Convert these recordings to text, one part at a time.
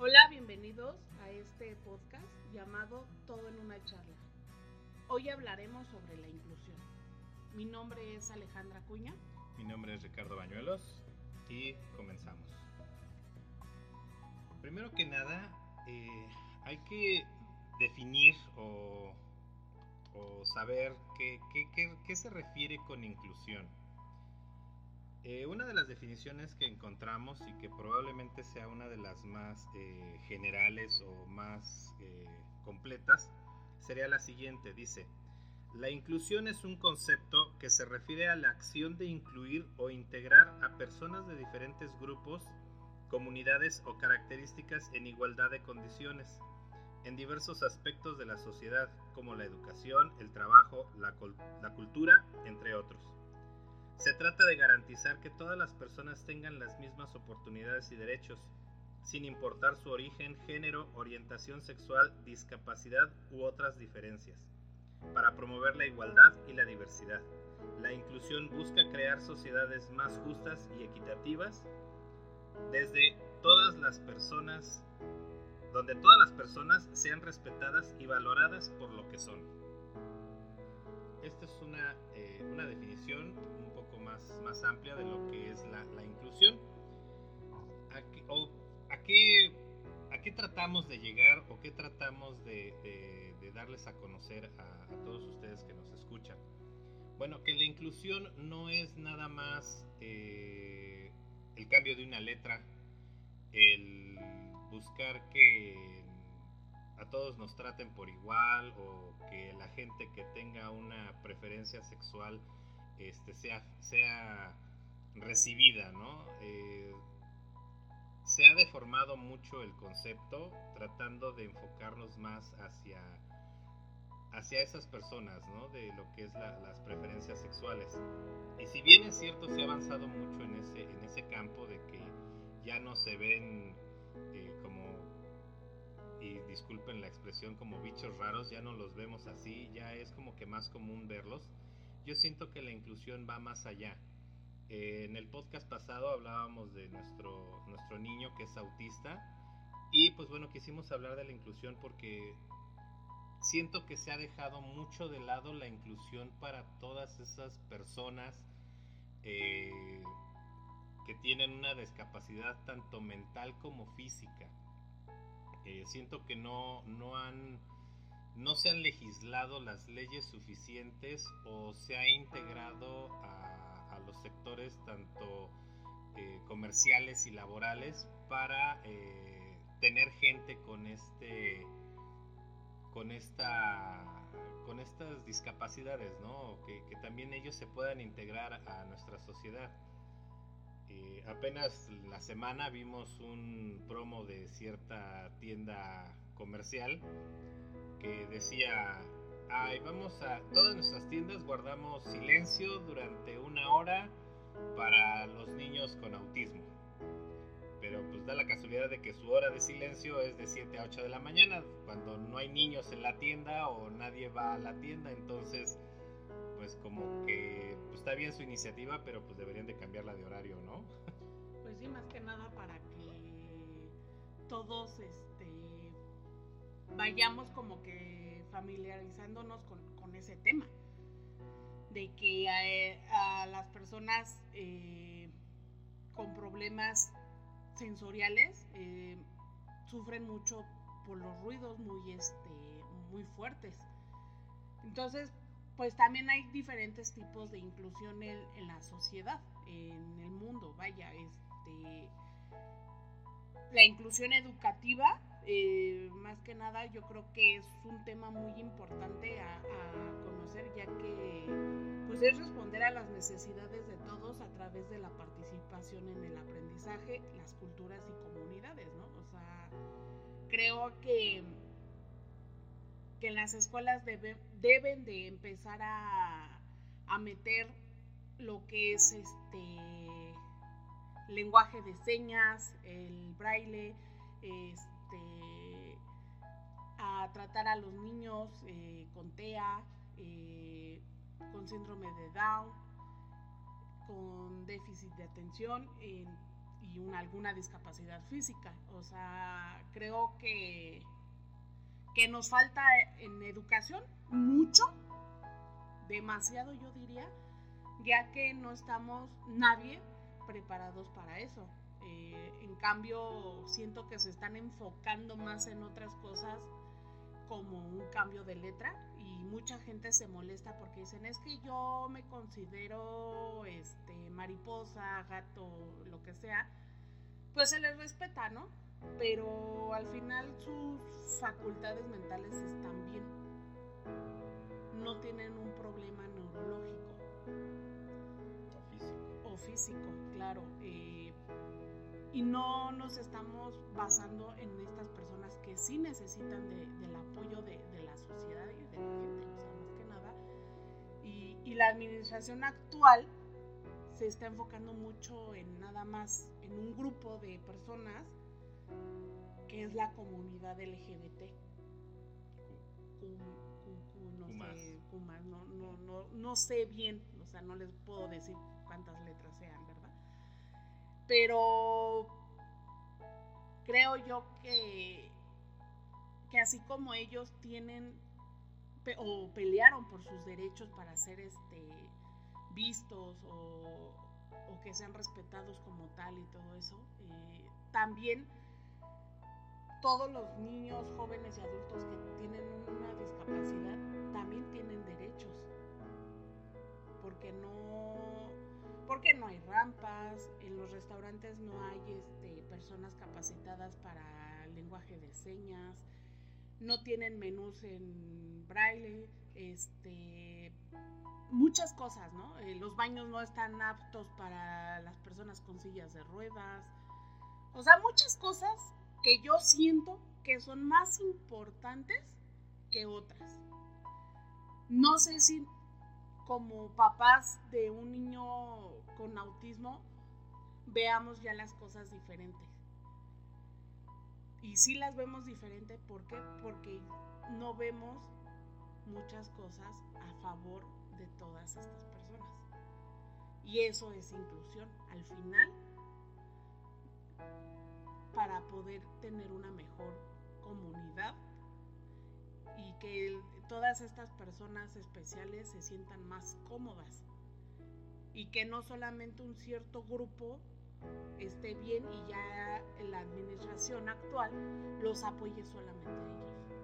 Hola, bienvenidos a este podcast llamado Todo en una charla. Hoy hablaremos sobre la inclusión. Mi nombre es Alejandra Cuña. Mi nombre es Ricardo Bañuelos y comenzamos. Primero que nada, eh, hay que definir o, saber qué, qué, se refiere con inclusión. Eh, una de las definiciones que encontramos y que probablemente sea una de las más eh, generales o más completas sería la siguiente. Dice, la inclusión es un concepto que se refiere a la acción de incluir o integrar a personas de diferentes grupos, comunidades o características en igualdad de condiciones en diversos aspectos de la sociedad, como la educación, el trabajo, la, la, cultura, entre otros. Se trata de garantizar que todas las personas tengan las mismas oportunidades y derechos, sin importar su origen, género, orientación sexual, discapacidad u otras diferencias para promover la igualdad y la diversidad. La inclusión busca crear sociedades más justas y equitativas desde todas las personas, donde todas las personas sean respetadas y valoradas por lo que son. Esta es una, eh, una definición más, más amplia de lo que es la, la inclusión. ¿A qué, o, a, qué, ¿A qué tratamos de llegar o qué tratamos de darles a conocer a, todos ustedes que nos escuchan. Bueno, que la inclusión no es nada más eh, el cambio de una letra, el buscar que a todos nos traten por igual o que la gente que tenga una preferencia sexual este, sea, sea recibida, ¿no? Eh, se ha deformado mucho el concepto tratando de enfocarnos más hacia hacia esas personas, ¿no? De lo que es las preferencias sexuales. Y si bien es cierto, se ha avanzado mucho en ese, en ese campo de que ya no se ven eh, como, y disculpen la expresión, como bichos raros, ya no los vemos así, ya es como que más común verlos. Yo siento que la inclusión va más allá. Eh, en el podcast pasado hablábamos de nuestro, nuestro niño que es autista y pues bueno, quisimos hablar de la inclusión porque siento que se ha dejado mucho de lado la inclusión para todas esas personas eh, que tienen una discapacidad tanto mental como física. Eh, siento que no, no, han, no se han legislado las leyes suficientes o se ha integrado a, los sectores tanto eh, comerciales y laborales para tener gente con este con esta con estas discapacidades, ¿no? Que, también ellos se puedan integrar a nuestra sociedad. Eh, apenas la semana vimos un promo de cierta tienda comercial que decía, ay, vamos a, todas nuestras tiendas guardamos silencio durante una hora para los niños con autismo. Pero pues da la casualidad de que su hora de silencio es de 7 a 8 de la mañana, cuando no hay niños en la tienda o nadie va a la tienda, entonces pues como que pues, está bien su iniciativa, pero pues deberían de cambiarla de horario, ¿no? Pues sí, más que nada para que todos este vayamos como que familiarizándonos con, ese tema de que a, las personas eh, con problemas sensoriales eh, sufren mucho por los ruidos muy, este, muy fuertes. Entonces, pues también hay diferentes tipos de inclusión en, la sociedad, en el mundo, vaya, este, la inclusión educativa, eh, más que nada, yo creo que es un tema muy importante a, a conocer, ya que pues es responder a las necesidades de todos a través de la participación en el aprendizaje, las culturas y comunidades, ¿no? O sea, creo que, que las escuelas deben de empezar a, meter lo que es este lenguaje de señas, el braille, este, tratar a los niños eh, con TEA, eh, con síndrome de Down, con déficit de atención y una, alguna discapacidad física. O sea, creo que, que nos falta en educación mucho, demasiado yo diría, ya que no estamos nadie preparados para eso. Eh, en cambio, siento que se están enfocando más en otras cosas como un cambio de letra y mucha gente se molesta porque dicen es que yo me considero este mariposa, gato, lo que sea, pues se les respeta, ¿no? Pero al final sus facultades mentales están bien. No tienen un problema neurológico. O físico. O físico, claro. Eh, y no nos estamos basando en estas personas que sí necesitan del apoyo de, la sociedad y de la gente, o sea, más que nada. Y, y, la administración actual se está enfocando mucho en nada más, en un grupo de personas que es la comunidad LGBT. no, no, no, no sé bien, o sea, no les puedo decir cuántas letras sean, ¿verdad? Pero creo yo que, que así como ellos tienen o pelearon por sus derechos para ser este, vistos o, que sean respetados como tal y todo eso, eh, también todos los niños, jóvenes y adultos que tienen una discapacidad también tienen derechos. Porque no, porque no hay rampas, en los restaurantes no hay este, personas capacitadas para lenguaje de señas, no tienen menús en braille, este, muchas cosas, ¿no? Eh, los baños no están aptos para las personas con sillas de ruedas. O sea, muchas cosas que yo siento que son más importantes que otras. No sé si como papás de un niño con autismo veamos ya las cosas diferentes. Y sí las vemos diferente, ¿por qué? Porque no vemos muchas cosas a favor de todas estas personas. Y eso es inclusión. Al final, para poder tener una mejor comunidad y que todas estas personas especiales se sientan más cómodas y que no solamente un cierto grupo esté bien y ya la administración actual los apoye solamente a ellos.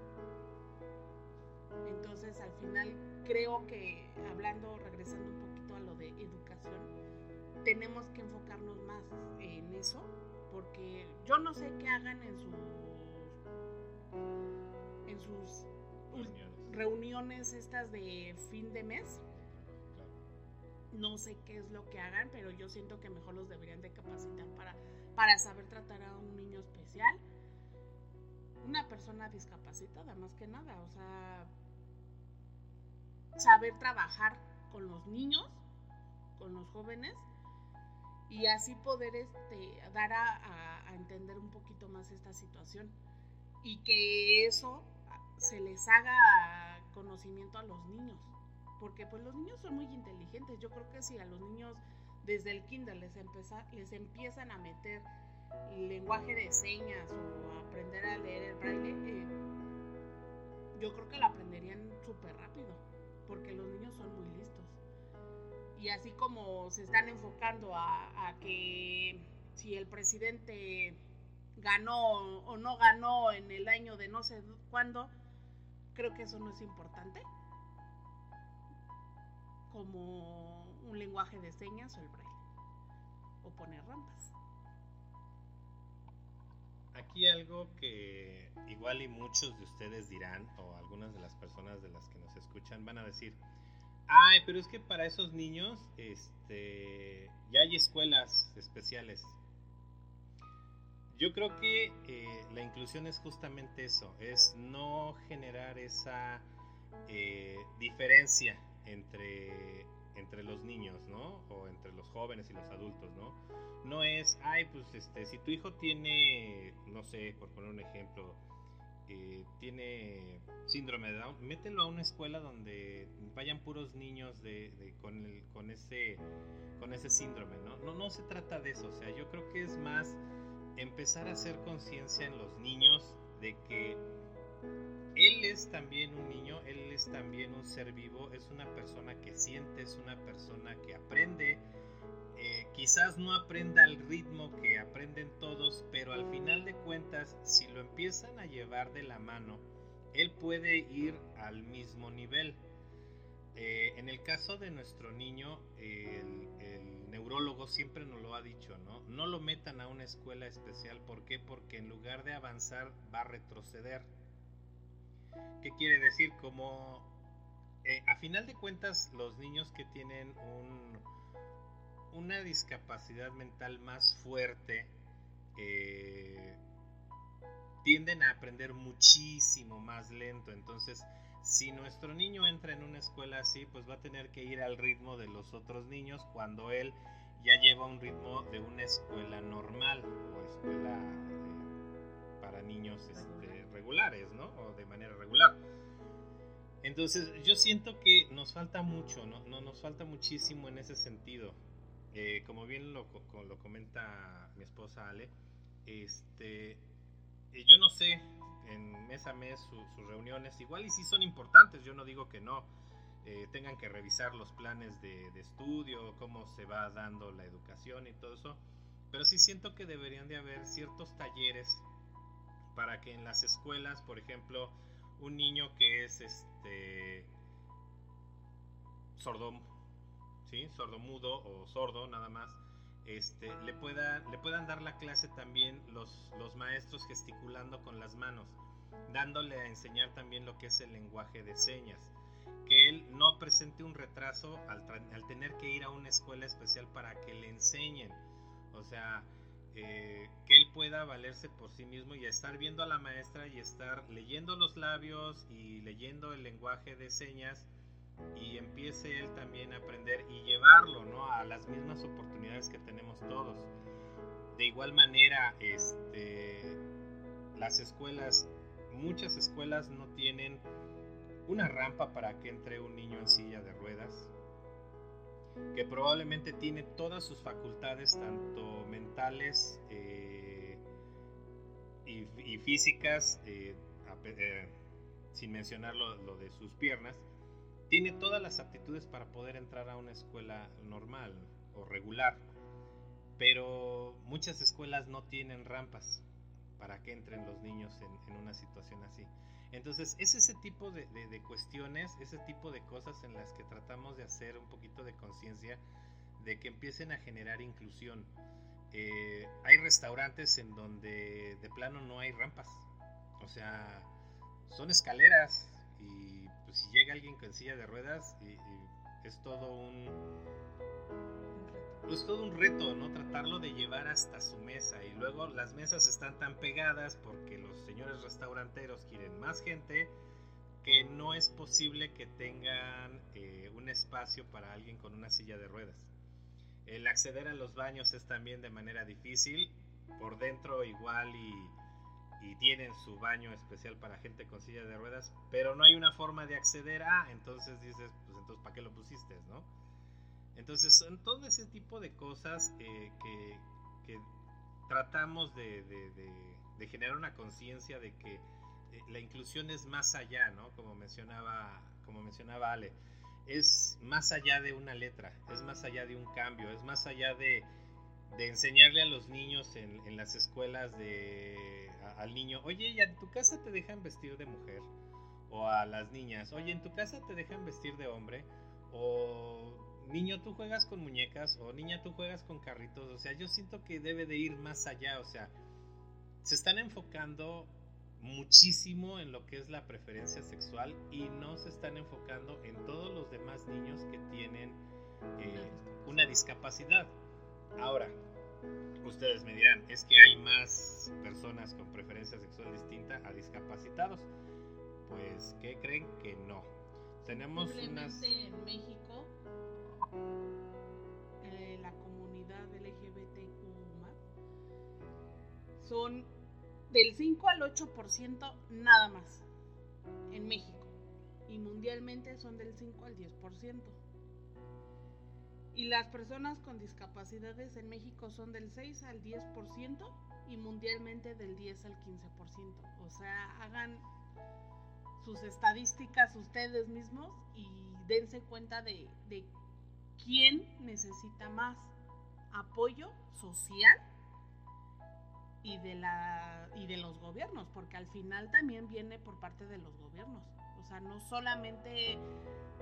Entonces al final creo que hablando, regresando un poquito a lo de educación, tenemos que enfocarnos más en eso porque yo no sé qué hagan en sus en sus reuniones. estas de fin de mes. No sé qué es lo que hagan, pero yo siento que mejor los deberían de capacitar para, para saber tratar a un niño especial. Una persona discapacitada, más que nada. O sea, saber trabajar con los niños, con los jóvenes y así poder este, dar a, entender un poquito más esta situación y que eso se les haga conocimiento a los niños, porque pues los niños son muy inteligentes, yo creo que si a los niños desde el kinder les, les empiezan a meter lenguaje de señas o aprender a leer el braille, eh, yo creo que lo aprenderían súper rápido, porque los niños son muy listos. Y así como se están enfocando a, que si el presidente ganó o no ganó en el año de no sé cuándo, creo que eso no es importante como un lenguaje de señas o el braille o poner rampas. Aquí algo que igual y muchos de ustedes dirán o algunas de las personas de las que nos escuchan van a decir, Ay, pero es que para esos niños, este, ya hay escuelas especiales. Yo creo que eh, la inclusión es justamente eso, es no generar esa eh, diferencia entre, entre los niños, ¿no? O entre los jóvenes y los adultos, ¿no? No es, ay, pues este, si tu hijo tiene, no sé, por poner un ejemplo, eh, tiene síndrome de Down, mételo a una escuela donde vayan puros niños de, con, el, con, ese, con ese síndrome, ¿no? ¿no? No se trata de eso, o sea, yo creo que es más empezar a hacer conciencia en los niños de que él es también un niño, él es también un ser vivo, es una persona que siente, es una persona que aprende. Eh, quizás no aprenda al ritmo que aprenden todos, pero al final de cuentas, si lo empiezan a llevar de la mano, él puede ir al mismo nivel. Eh, en el caso de nuestro niño, el, neurólogo siempre nos lo ha dicho, ¿no? No lo metan a una escuela especial, ¿por qué? Porque en lugar de avanzar va a retroceder. ¿Qué quiere decir? Como eh, a final de cuentas los niños que tienen un, una discapacidad mental más fuerte eh, tienden a aprender muchísimo más lento. Entonces, si nuestro niño entra en una escuela así, pues va a tener que ir al ritmo de los otros niños cuando él ya lleva un ritmo de una escuela normal o escuela eh, para niños este, regulares, ¿no? O de manera regular. Entonces yo siento que nos falta mucho, ¿no? no nos falta muchísimo en ese sentido. Eh, como bien lo, lo, comenta mi esposa Ale, este, eh, yo no sé en mes a mes sus reuniones. Igual y si son importantes, yo no digo que no. Eh, tengan que revisar los planes de, estudio, cómo se va dando la educación y todo eso. Pero sí siento que deberían de haber ciertos talleres para que en las escuelas, por ejemplo, un niño que es este sordo, ¿sí? sordomudo o sordo nada más, este, le, pueda, puedan dar la clase también los, maestros gesticulando con las manos, dándole a enseñar también lo que es el lenguaje de señas. Que él no presente un retraso al tener que ir a una escuela especial para que le enseñen. O sea, eh, que él pueda valerse por sí mismo y estar viendo a la maestra y estar leyendo los labios y leyendo el lenguaje de señas y empiece él también a aprender y llevarlo ¿no? a las mismas oportunidades que tenemos todos. De igual manera, este, las escuelas, muchas escuelas no tienen una rampa para que entre un niño en silla de ruedas, que probablemente tiene todas sus facultades, tanto mentales eh, y, físicas, eh, eh, sin mencionar lo de sus piernas, tiene todas las aptitudes para poder entrar a una escuela normal o regular, pero muchas escuelas no tienen rampas para que entren los niños en, una situación así. Entonces es ese tipo de, cuestiones, ese tipo de cosas en las que tratamos de hacer un poquito de conciencia de que empiecen a generar inclusión. Eh, hay restaurantes en donde de plano no hay rampas, o sea, son escaleras y si llega alguien con silla de ruedas y, es todo un es todo un reto, ¿no? Tratarlo de llevar hasta su mesa y luego las mesas están tan pegadas porque los señores restauranteros quieren más gente que no es posible que tengan eh, un espacio para alguien con una silla de ruedas. El acceder a los baños es también de manera difícil, por dentro igual y tienen su baño especial para gente con silla de ruedas, pero no hay una forma de acceder a, entonces dices, pues entonces ¿para qué lo pusiste, no? Entonces son todo ese tipo de cosas eh, que, tratamos de, generar una conciencia de que eh, la inclusión es más allá, ¿no? Como mencionaba, como mencionaba Ale, es más allá de una letra, es más allá de un cambio, es más allá de, enseñarle a los niños en, en las escuelas de al niño, oye, ¿y en tu casa te dejan vestir de mujer? O a las niñas, oye, ¿en tu casa te dejan vestir de hombre? O niño, tú juegas con muñecas, o niña, tú juegas con carritos. O sea, yo siento que debe de ir más allá, o sea, se están enfocando muchísimo en lo que es la preferencia sexual y no se están enfocando en todos los demás niños que tienen eh, una discapacidad. Ahora, Ustedes me dirán, es que hay más personas con preferencia sexual distinta a discapacitados. Pues, ¿qué creen que no? Tenemos unas... en México, eh, la comunidad LGBTQ son del 5 al 8% nada más en México. Y mundialmente son del 5 al 10%. Y las personas con discapacidades en México son del 6 al 10% y mundialmente del 10 al 15%. O sea, hagan sus estadísticas ustedes mismos y dense cuenta de, de quién necesita más apoyo social y de la y de los gobiernos, porque al final también viene por parte de los gobiernos. O sea, no solamente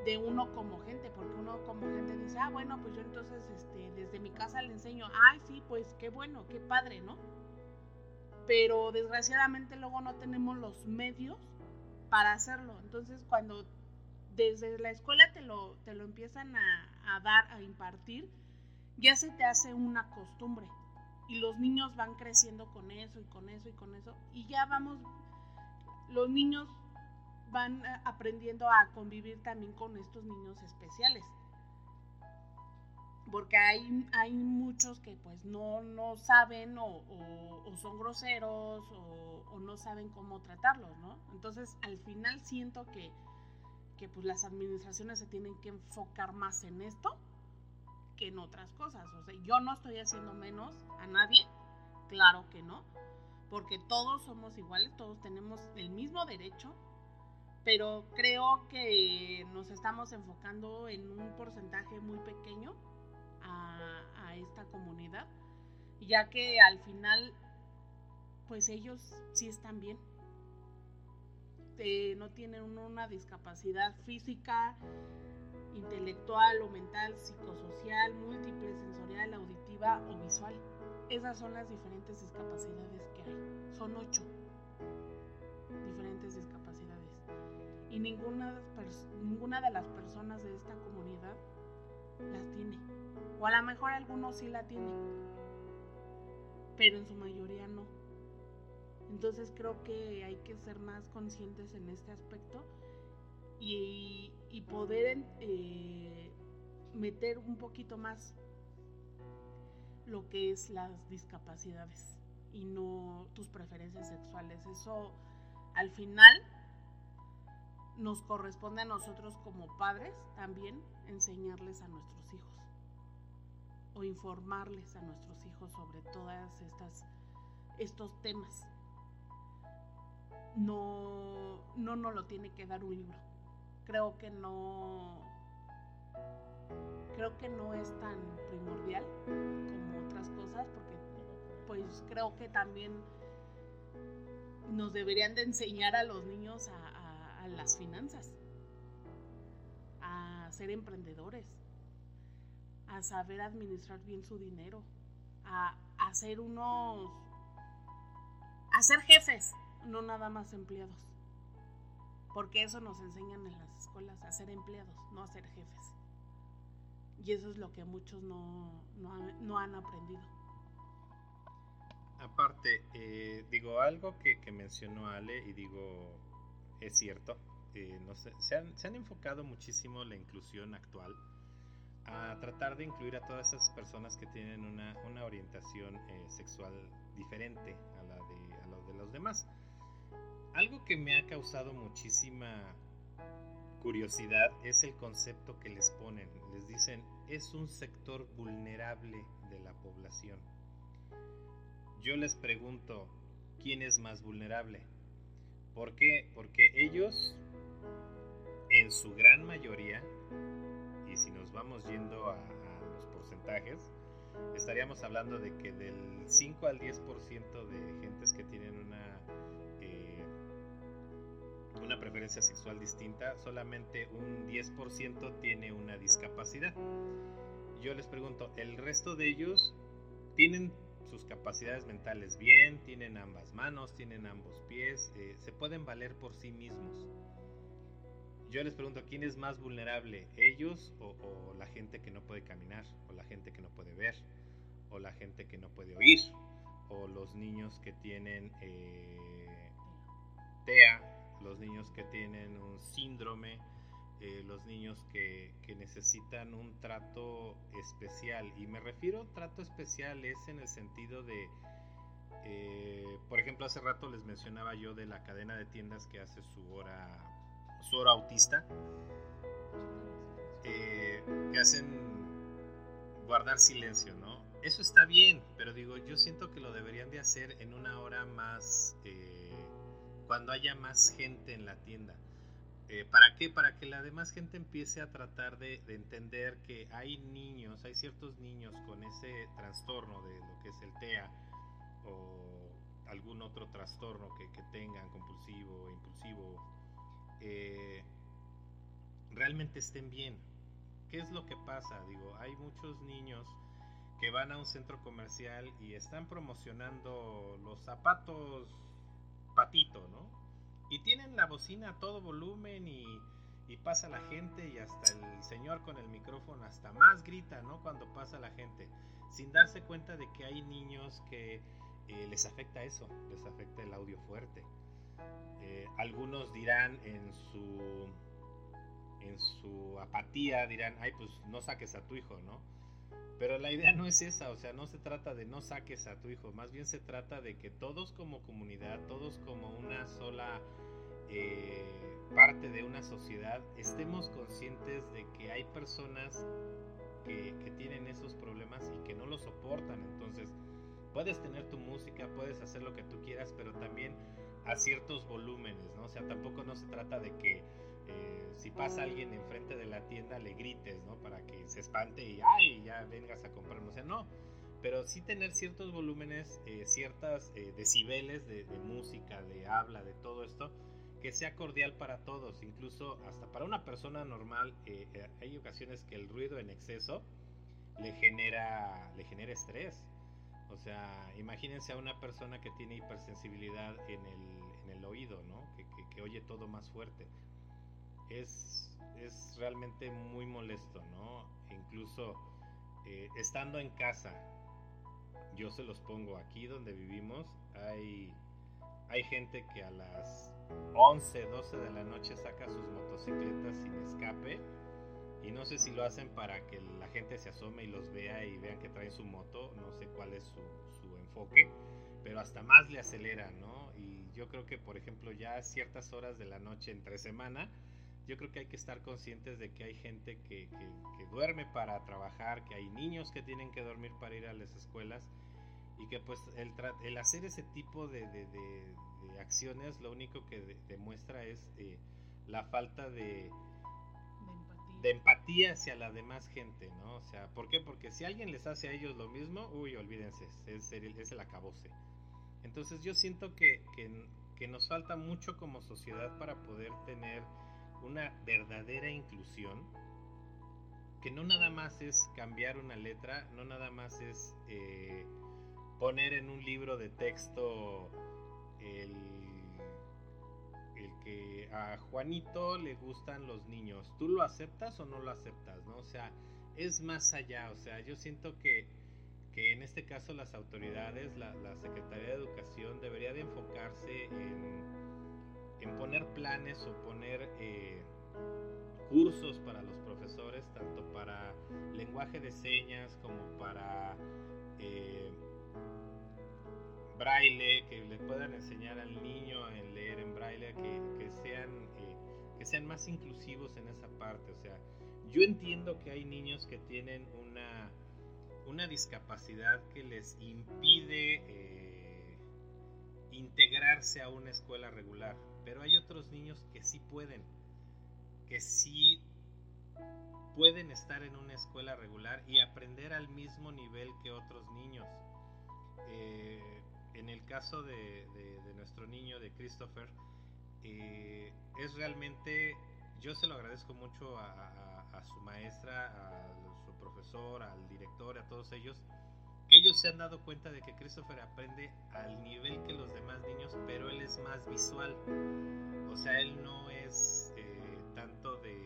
de uno como gente, porque uno como gente dice, ah, bueno, pues yo entonces este, desde mi casa le enseño, ay, sí, pues qué bueno, qué padre, ¿no? Pero desgraciadamente luego no tenemos los medios para hacerlo. Entonces, cuando desde la escuela te lo, te lo empiezan a, a dar, a impartir, ya se te hace una costumbre y los niños van creciendo con eso y con eso y con eso y ya vamos, los niños van eh, aprendiendo a convivir también con estos niños especiales. Porque hay, hay muchos que pues no, no saben o, son groseros o, o, no saben cómo tratarlos, ¿no? Entonces al final siento que, que pues las administraciones se tienen que enfocar más en esto que en otras cosas. O sea, yo no estoy haciendo menos a nadie, claro que no, porque todos somos iguales, todos tenemos el mismo derecho, pero creo que nos estamos enfocando en un porcentaje muy pequeño a, a esta comunidad, ya que al final, pues ellos sí están bien. Eh, no tienen una discapacidad física, intelectual o mental, psicosocial, múltiple, sensorial, auditiva o visual. Esas son las diferentes discapacidades que hay. Son ocho diferentes discapacidades. Y ninguna, ninguna de las personas de esta comunidad las tiene. O a lo mejor algunos sí la tienen, pero en su mayoría no. Entonces creo que hay que ser más conscientes en este aspecto y, poder eh, meter un poquito más lo que es las discapacidades y no tus preferencias sexuales. Eso al final nos corresponde a nosotros como padres también enseñarles a nuestros hijos o informarles a nuestros hijos sobre todas estas estos temas. No no nos lo tiene que dar un libro. Creo que no creo que no es tan primordial como otras cosas porque pues creo que también nos deberían de enseñar a los niños a, las finanzas a ser emprendedores a saber administrar bien su dinero a, a ser unos a ser jefes no nada más empleados porque eso nos enseñan en las escuelas, a ser empleados, no a ser jefes. Y eso es lo que muchos no, no, han aprendido. Aparte, eh, digo, algo que, mencionó Ale y digo, es cierto, eh, no se, han, se, han, enfocado muchísimo la inclusión actual a tratar de incluir a todas esas personas que tienen una, una orientación eh, sexual diferente a la de, a lo de los demás. Algo que me ha causado muchísima curiosidad es el concepto que les ponen. Les dicen, es un sector vulnerable de la población. Yo les pregunto, ¿quién es más vulnerable? ¿Por qué? Porque ellos, en su gran mayoría, y si nos vamos yendo a, los porcentajes, estaríamos hablando de que del 5 al 10% de gentes que tienen una una preferencia sexual distinta, solamente un 10% tiene una discapacidad. Yo les pregunto, ¿el resto de ellos tienen sus capacidades mentales bien, tienen ambas manos, tienen ambos pies, eh, se pueden valer por sí mismos? Yo les pregunto, ¿quién es más vulnerable? ¿Ellos o, la gente que no puede caminar? ¿O la gente que no puede ver? ¿O la gente que no puede oír? ¿O los niños que tienen eh, TEA los niños que tienen un síndrome, eh, los niños que, necesitan un trato especial. Y me refiero a trato especial es en el sentido de, eh, por ejemplo, hace rato les mencionaba yo de la cadena de tiendas que hace su hora, su hora autista, eh, que hacen guardar silencio, ¿no? eso está bien, pero digo, yo siento que lo deberían de hacer en una hora más, cuando haya más gente en la tienda. Eh, ¿Para qué? Para que la demás gente empiece a tratar de, entender que hay niños, hay ciertos niños con ese trastorno de lo que es el TEA o algún otro trastorno que, tengan, compulsivo, impulsivo, eh, realmente estén bien. ¿Qué es lo que pasa? Digo, hay muchos niños que van a un centro comercial y están promocionando los zapatos patito, ¿no? Y tienen la bocina a todo volumen y, pasa la gente y hasta el señor con el micrófono hasta más grita, ¿no? Cuando pasa la gente, sin darse cuenta de que hay niños que eh, les afecta eso, les afecta el audio fuerte. Eh, algunos dirán en su en su apatía dirán, ay, pues no saques a tu hijo, ¿no? Pero la idea no es esa, o sea, no se trata de no saques a tu hijo, más bien se trata de que todos como comunidad, todos como una sola eh, parte de una sociedad, estemos conscientes de que hay personas que, tienen esos problemas y que no lo soportan. Entonces, puedes tener tu música, puedes hacer lo que tú quieras, pero también a ciertos volúmenes, ¿no? O sea, tampoco no se trata de que eh, si pasa alguien enfrente de la tienda le grites, ¿no? Para que se espante y ¡ay! ya vengas a comprar. O sea, no. Pero sí tener ciertos volúmenes, eh, ciertas decibeles de, de música, de habla, de todo esto, que sea cordial para todos, incluso hasta para una persona normal. Eh, eh, hay ocasiones que el ruido en exceso le genera, le genera estrés. O sea, imagínense a una persona que tiene hipersensibilidad en el, en el oído, ¿no? Que, que, oye todo más fuerte. Es, es realmente muy molesto, ¿no? Incluso eh, estando en casa, yo se los pongo aquí donde vivimos, hay, hay gente que a las 11, 12 de la noche saca sus motocicletas sin escape. Y no sé si lo hacen para que la gente se asome y los vea y vean que traen su moto. No sé cuál es su, enfoque. Pero hasta más le acelera, ¿no? Y yo creo que, por ejemplo, ya a ciertas horas de la noche entre semana, yo creo que hay que estar conscientes de que hay gente que, duerme para trabajar, que hay niños que tienen que dormir para ir a las escuelas y que pues el, el hacer ese tipo de, acciones lo único que demuestra es eh, la falta de, de empatía. hacia la demás gente, ¿no? O sea, ¿por qué? Porque si alguien les hace a ellos lo mismo, uy, olvídense, es, el, es el acabose. Entonces yo siento que, que, que nos falta mucho como sociedad para poder tener una verdadera inclusión, que no nada más es cambiar una letra, no nada más es eh, poner en un libro de texto el, que a Juanito le gustan los niños. ¿Tú lo aceptas o no lo aceptas? ¿no? O sea, es más allá. O sea, yo siento que, que en este caso las autoridades, la, Secretaría de Educación debería de enfocarse en, en poner planes o poner eh, cursos para los profesores, tanto para lenguaje de señas como para... Eh, braille, que le puedan enseñar al niño en leer en braille, que, sean, eh, que sean más inclusivos en esa parte. O sea, yo entiendo que hay niños que tienen una, una discapacidad que les impide integrarse a una escuela regular, pero hay otros niños que sí pueden, que sí pueden estar en una escuela regular y aprender al mismo nivel que otros niños. Eh, en el caso de, nuestro niño, de Christopher, eh, es realmente, yo se lo agradezco mucho a, su maestra, a su profesor, al director, a todos ellos, ellos se han dado cuenta de que Christopher aprende al nivel que los demás niños, pero él es más visual. O sea, él no es eh, tanto de,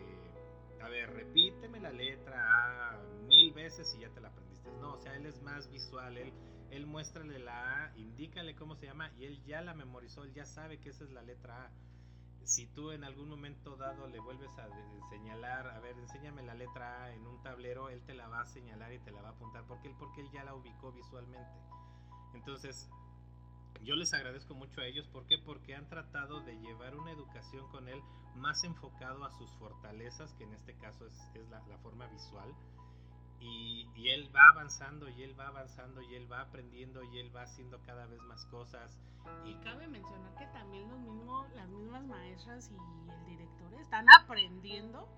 a ver, repíteme la letra A mil veces y ya te la aprendiste. No, o sea, él es más visual, él él muéstrale la A, indícale cómo se llama y él ya la memorizó, él ya sabe que esa es la letra A. Si tú en algún momento dado le vuelves a señalar, a ver, enséñame la letra A en un tablero, él te la va a señalar y te la va a apuntar porque él, porque él ya la ubicó visualmente. Entonces, yo les agradezco mucho a ellos. ¿Por qué? Porque han tratado de llevar una educación con él más enfocado a sus fortalezas, que en este caso es, la, la forma visual Y, y, él va avanzando y él va avanzando y él va aprendiendo y él va haciendo cada vez más cosas. Y cabe mencionar que también los mismos, las mismas maestras y el director están aprendiendo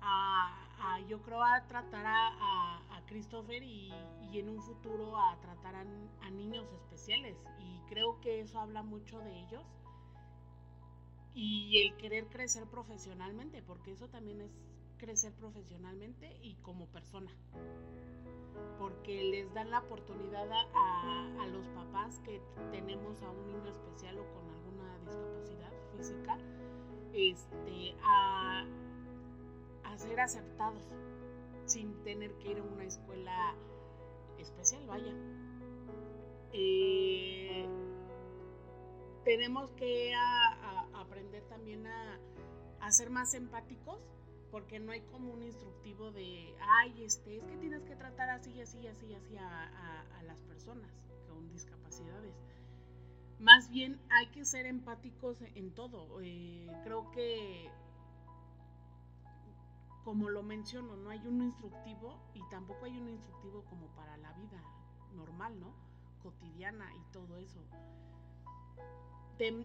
a, yo creo, a tratar a, Christopher y, en un futuro a tratar a, niños especiales. Y creo que eso habla mucho de ellos. Y el querer crecer profesionalmente, porque eso también es crecer profesionalmente y como persona. Porque les dan la oportunidad a, a los papás que tenemos a un niño especial o con alguna discapacidad física, este, a ser aceptados sin tener que ir a una escuela especial, vaya. Eh, tenemos que aprender también a, ser más empáticos porque no hay como un instructivo de, ay, este, es que tienes que tratar así, así, así, así a, a las personas con discapacidades. Más bien hay que ser empáticos en todo. Eh, creo que como lo menciono, no hay un instructivo y tampoco hay un instructivo como para la vida normal, ¿no? Cotidiana y todo eso.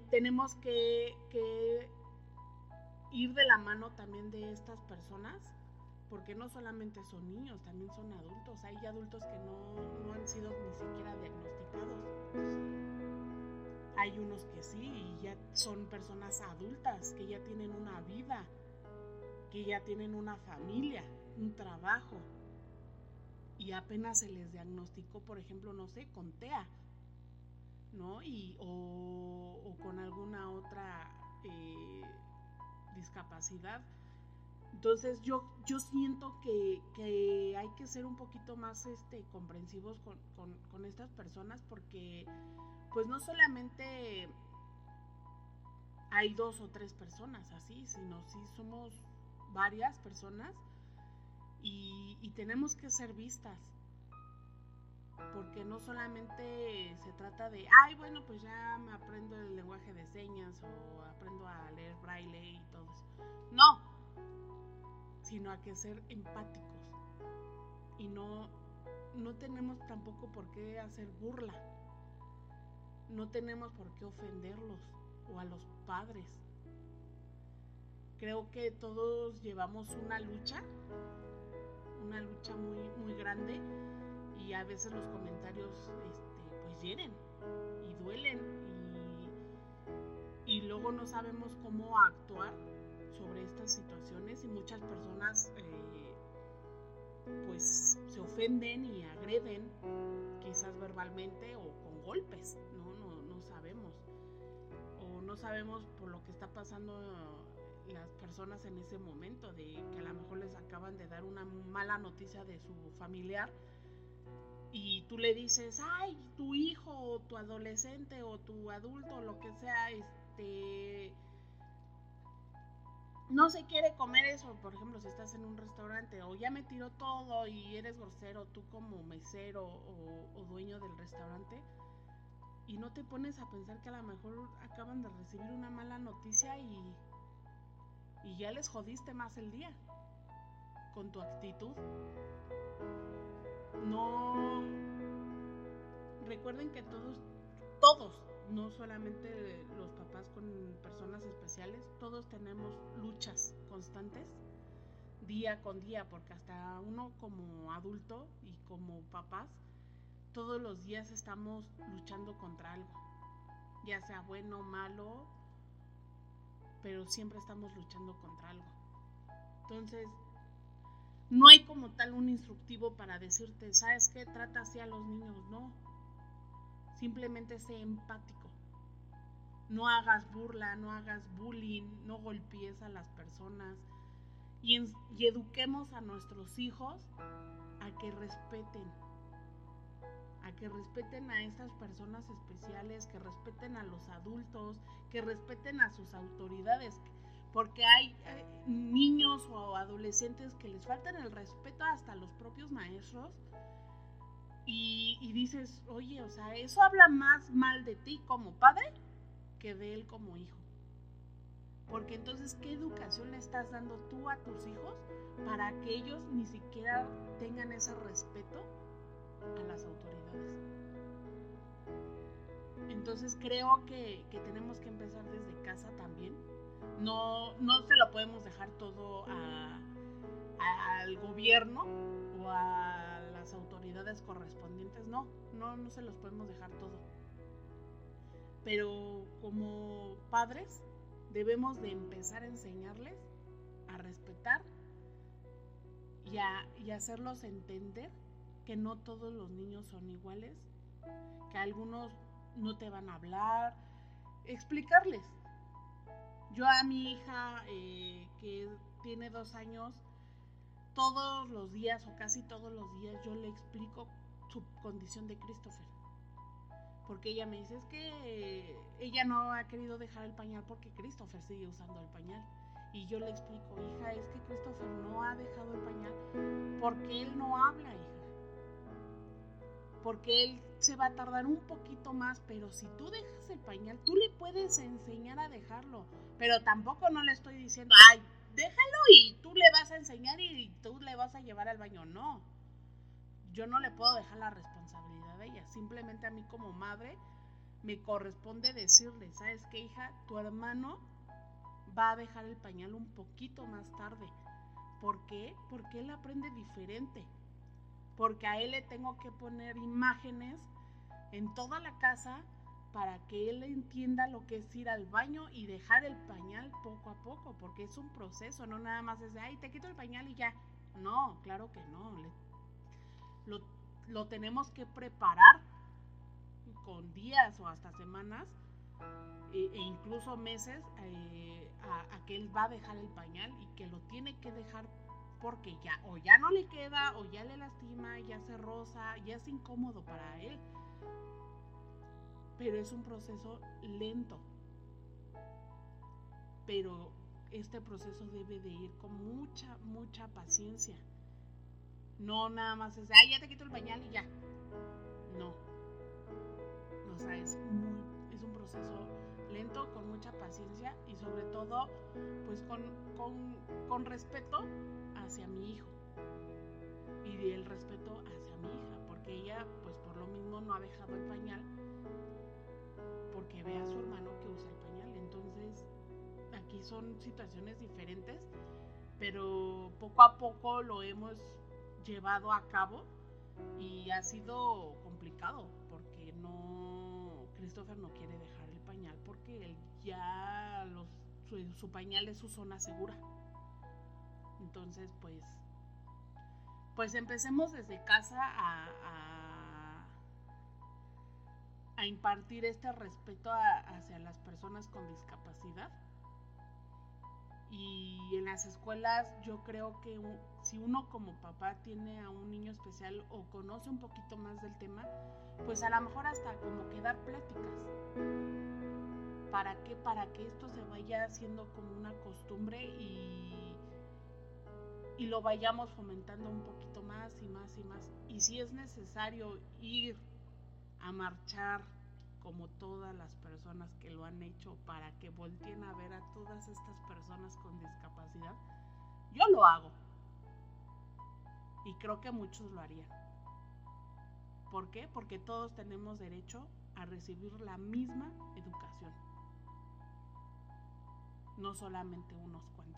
tenemos que, ir de la mano también de estas personas, porque no solamente son niños, también son adultos. Hay adultos que no, no han sido ni siquiera diagnosticados. Hay unos que sí, y ya son personas adultas, que ya tienen una vida que ya tienen una familia, un trabajo, y apenas se les diagnosticó, por ejemplo, no sé, con TEA, ¿no? Y, o, con alguna otra eh, discapacidad. Entonces yo, yo siento que, hay que ser un poquito más este, comprensivos con, con estas personas porque pues no solamente hay dos o tres personas así, sino sí somos varias personas y, tenemos que ser vistas. Porque no solamente se trata de, ay, bueno, pues ya me aprendo el lenguaje de señas o aprendo a leer braille y todo eso. No, sino a que ser empáticos. Y no, no tenemos tampoco por qué hacer burla. No tenemos por qué ofenderlos o a los padres creo que todos llevamos una lucha, una lucha muy, muy grande y a veces los comentarios este, pues hieren y duelen y, luego no sabemos cómo actuar sobre estas situaciones y muchas personas eh, pues se ofenden y agreden quizás verbalmente o con golpes, ¿no? No, no sabemos o no sabemos por lo que está pasando las personas en ese momento, de que a lo mejor les acaban de dar una mala noticia de su familiar y tú le dices, ay, tu hijo o tu adolescente o tu adulto o lo que sea, este, no se quiere comer eso, por ejemplo, si estás en un restaurante o ya me tiró todo y eres grosero tú como mesero o, o dueño del restaurante y no te pones a pensar que a lo mejor acaban de recibir una mala noticia y y ya les jodiste más el día con tu actitud. No recuerden que todos, todos, no solamente los papás con personas especiales, todos tenemos luchas constantes día con día, porque hasta uno como adulto y como papás, todos los días estamos luchando contra algo, ya sea bueno o malo, pero siempre estamos luchando contra algo. Entonces, no hay como tal un instructivo para decirte, ¿sabes qué? Trata así a los niños, no. Simplemente sé empático. No hagas burla, no hagas bullying, no golpees a las personas. Y, y eduquemos a nuestros hijos a que respeten que respeten a estas personas especiales, que respeten a los adultos, que respeten a sus autoridades, porque hay niños o adolescentes que les faltan el respeto hasta los propios maestros y, dices, oye, o sea, eso habla más mal de ti como padre que de él como hijo. Porque entonces, ¿qué educación le estás dando tú a tus hijos para que ellos ni siquiera tengan ese respeto a las autoridades? Entonces creo que, tenemos que empezar desde casa también. No, no se lo podemos dejar todo al gobierno o a las autoridades correspondientes. No, no, no se los podemos dejar todo. Pero como padres debemos de empezar a enseñarles a respetar y, a, y hacerlos entender que no todos los niños son iguales, que algunos no te van a hablar, explicarles. Yo a mi hija eh, que tiene dos años, todos los días o casi todos los días yo le explico su condición de Christopher. Porque ella me dice, es que ella no ha querido dejar el pañal porque Christopher sigue usando el pañal. Y yo le explico, hija, es que Christopher no ha dejado el pañal porque él no habla, hija. Porque él se va a tardar un poquito más, pero si tú dejas el pañal, tú le puedes enseñar a dejarlo. Pero tampoco no le estoy diciendo, ay, déjalo y tú le vas a enseñar y tú le vas a llevar al baño. No, yo no le puedo dejar la responsabilidad de ella. Simplemente a mí como madre me corresponde decirle, ¿sabes qué, hija? Tu hermano va a dejar el pañal un poquito más tarde. ¿Por qué? Porque él aprende diferente porque a él le tengo que poner imágenes en toda la casa para que él entienda lo que es ir al baño y dejar el pañal poco a poco, porque es un proceso, no nada más es de, ay, te quito el pañal y ya. No, claro que no. lo, tenemos que preparar con días o hasta semanas e, e incluso meses eh, a, a, que él va a dejar el pañal y que lo tiene que dejar porque ya o ya no le queda o ya le lastima, ya se rosa, ya es incómodo para él. Pero es un proceso lento. Pero este proceso debe de ir con mucha, mucha paciencia. No nada más es, ay, ya te quito el pañal y ya. No. O sea, es, es un proceso lento, con mucha paciencia y sobre todo, pues con, con, con respeto hacia mi hijo y el respeto hacia mi hija, porque ella pues por lo mismo no ha dejado el pañal porque ve a su hermano que usa el pañal. Entonces aquí son situaciones diferentes, pero poco a poco lo hemos llevado a cabo y ha sido complicado porque no, Christopher no quiere ya su pañal es su zona segura. Entonces, pues, pues empecemos desde casa a, a, impartir este respeto hacia las personas con discapacidad. Y en las escuelas yo creo que si uno como papá tiene a un niño especial o conoce un poquito más del tema, pues a lo mejor hasta como que dar pláticas. ¿Para qué? Para que esto se vaya haciendo como una costumbre y y lo vayamos fomentando un poquito más y más y más. Y si es necesario ir a marchar como todas las personas que lo han hecho para que volteen a ver a todas estas personas con discapacidad, yo lo hago. Y creo que muchos lo harían. ¿Por qué? Porque todos tenemos derecho a recibir la misma educación. No solamente unos cuantos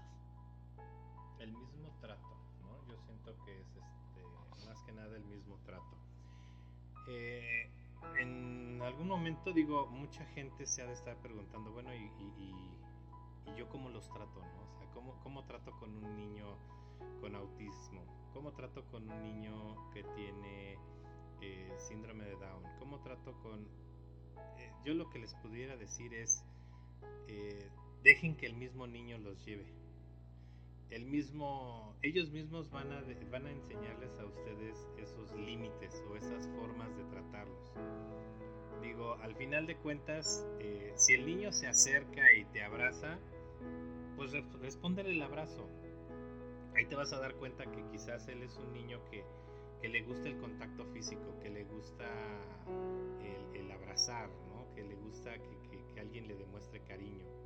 el mismo trato, ¿no? Yo siento que es este, más que nada el mismo trato. Eh, en algún momento digo, mucha gente se ha de estar preguntando, bueno, ¿y, yo cómo los trato, no? O sea, ¿cómo, ¿cómo trato con un niño con autismo? ¿Cómo trato con un niño que tiene eh, síndrome de Down? ¿Cómo trato con... Eh, yo lo que les pudiera decir es, dejen que el mismo niño los lleve el mismo, ellos mismos van a, van a enseñarles a ustedes esos límites o esas formas de tratarlos. Digo, al final de cuentas, eh, si el niño se acerca y te abraza, pues respóndele el abrazo. Ahí te vas a dar cuenta que quizás él es un niño que, le gusta el contacto físico, que le gusta el, abrazar, ¿no? que le gusta que, que alguien le demuestre cariño.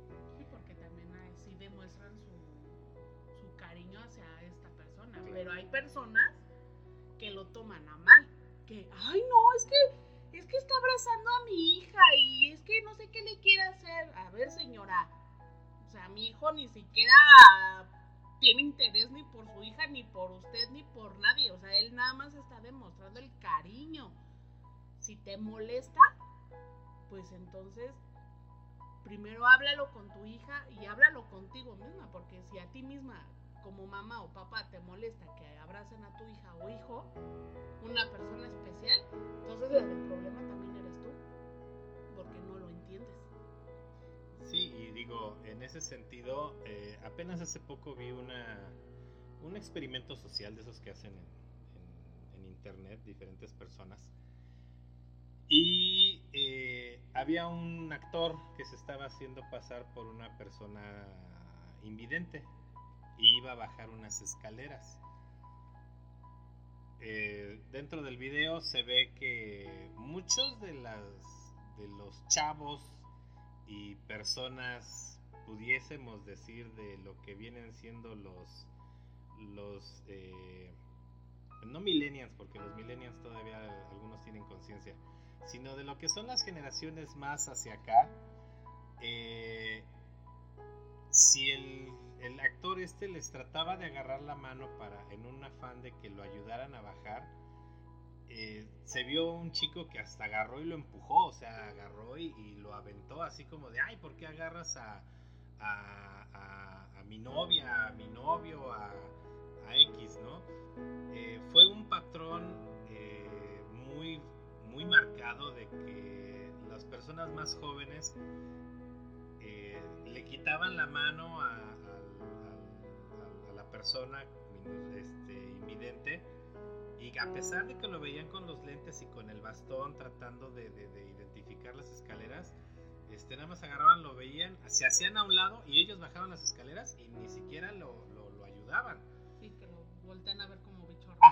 Porque también a ese hacia esta persona. Pero hay personas que lo toman a mal. Que, ay, no, es que, es que está abrazando a mi hija y es que no sé qué le quiere hacer. A ver, señora, o sea, mi hijo ni siquiera tiene interés ni por su hija, ni por usted, ni por nadie. O sea, él nada más está demostrando el cariño. Si te molesta, pues entonces primero háblalo con tu hija y háblalo contigo misma, porque si a ti misma como mamá o papá te molesta que abracen a tu hija o hijo, una persona especial, entonces el problema también eres tú, porque no lo entiendes. Sí, y digo, en ese sentido, eh, apenas hace poco vi una, un experimento social de esos que hacen en, internet diferentes personas y eh, había un actor que se estaba haciendo pasar por una persona invidente y iba a bajar unas escaleras. Eh, dentro del video se ve que muchos de, las, de los chavos y personas, pudiésemos decir, de lo que vienen siendo los, los eh, no millennials, porque los millennials todavía algunos tienen conciencia, sino de lo que son las generaciones más hacia acá. Eh, si el, actor este les trataba de agarrar la mano para en un afán de que lo ayudaran a bajar, eh, se vio un chico que hasta agarró y lo empujó, o sea, agarró y, lo aventó así como de, ay, ¿por qué agarras a, a, mi novia, a mi novio, a, X, ¿no? Eh, fue un patrón muy muy marcado de que las personas más jóvenes eh, le quitaban la mano a, la persona este, invidente y a pesar de que lo veían con los lentes y con el bastón tratando de, identificar las escaleras, este, nada más agarraban, lo veían, se hacían a un lado y ellos bajaban las escaleras y ni siquiera lo, lo, ayudaban. Sí, que lo voltean a ver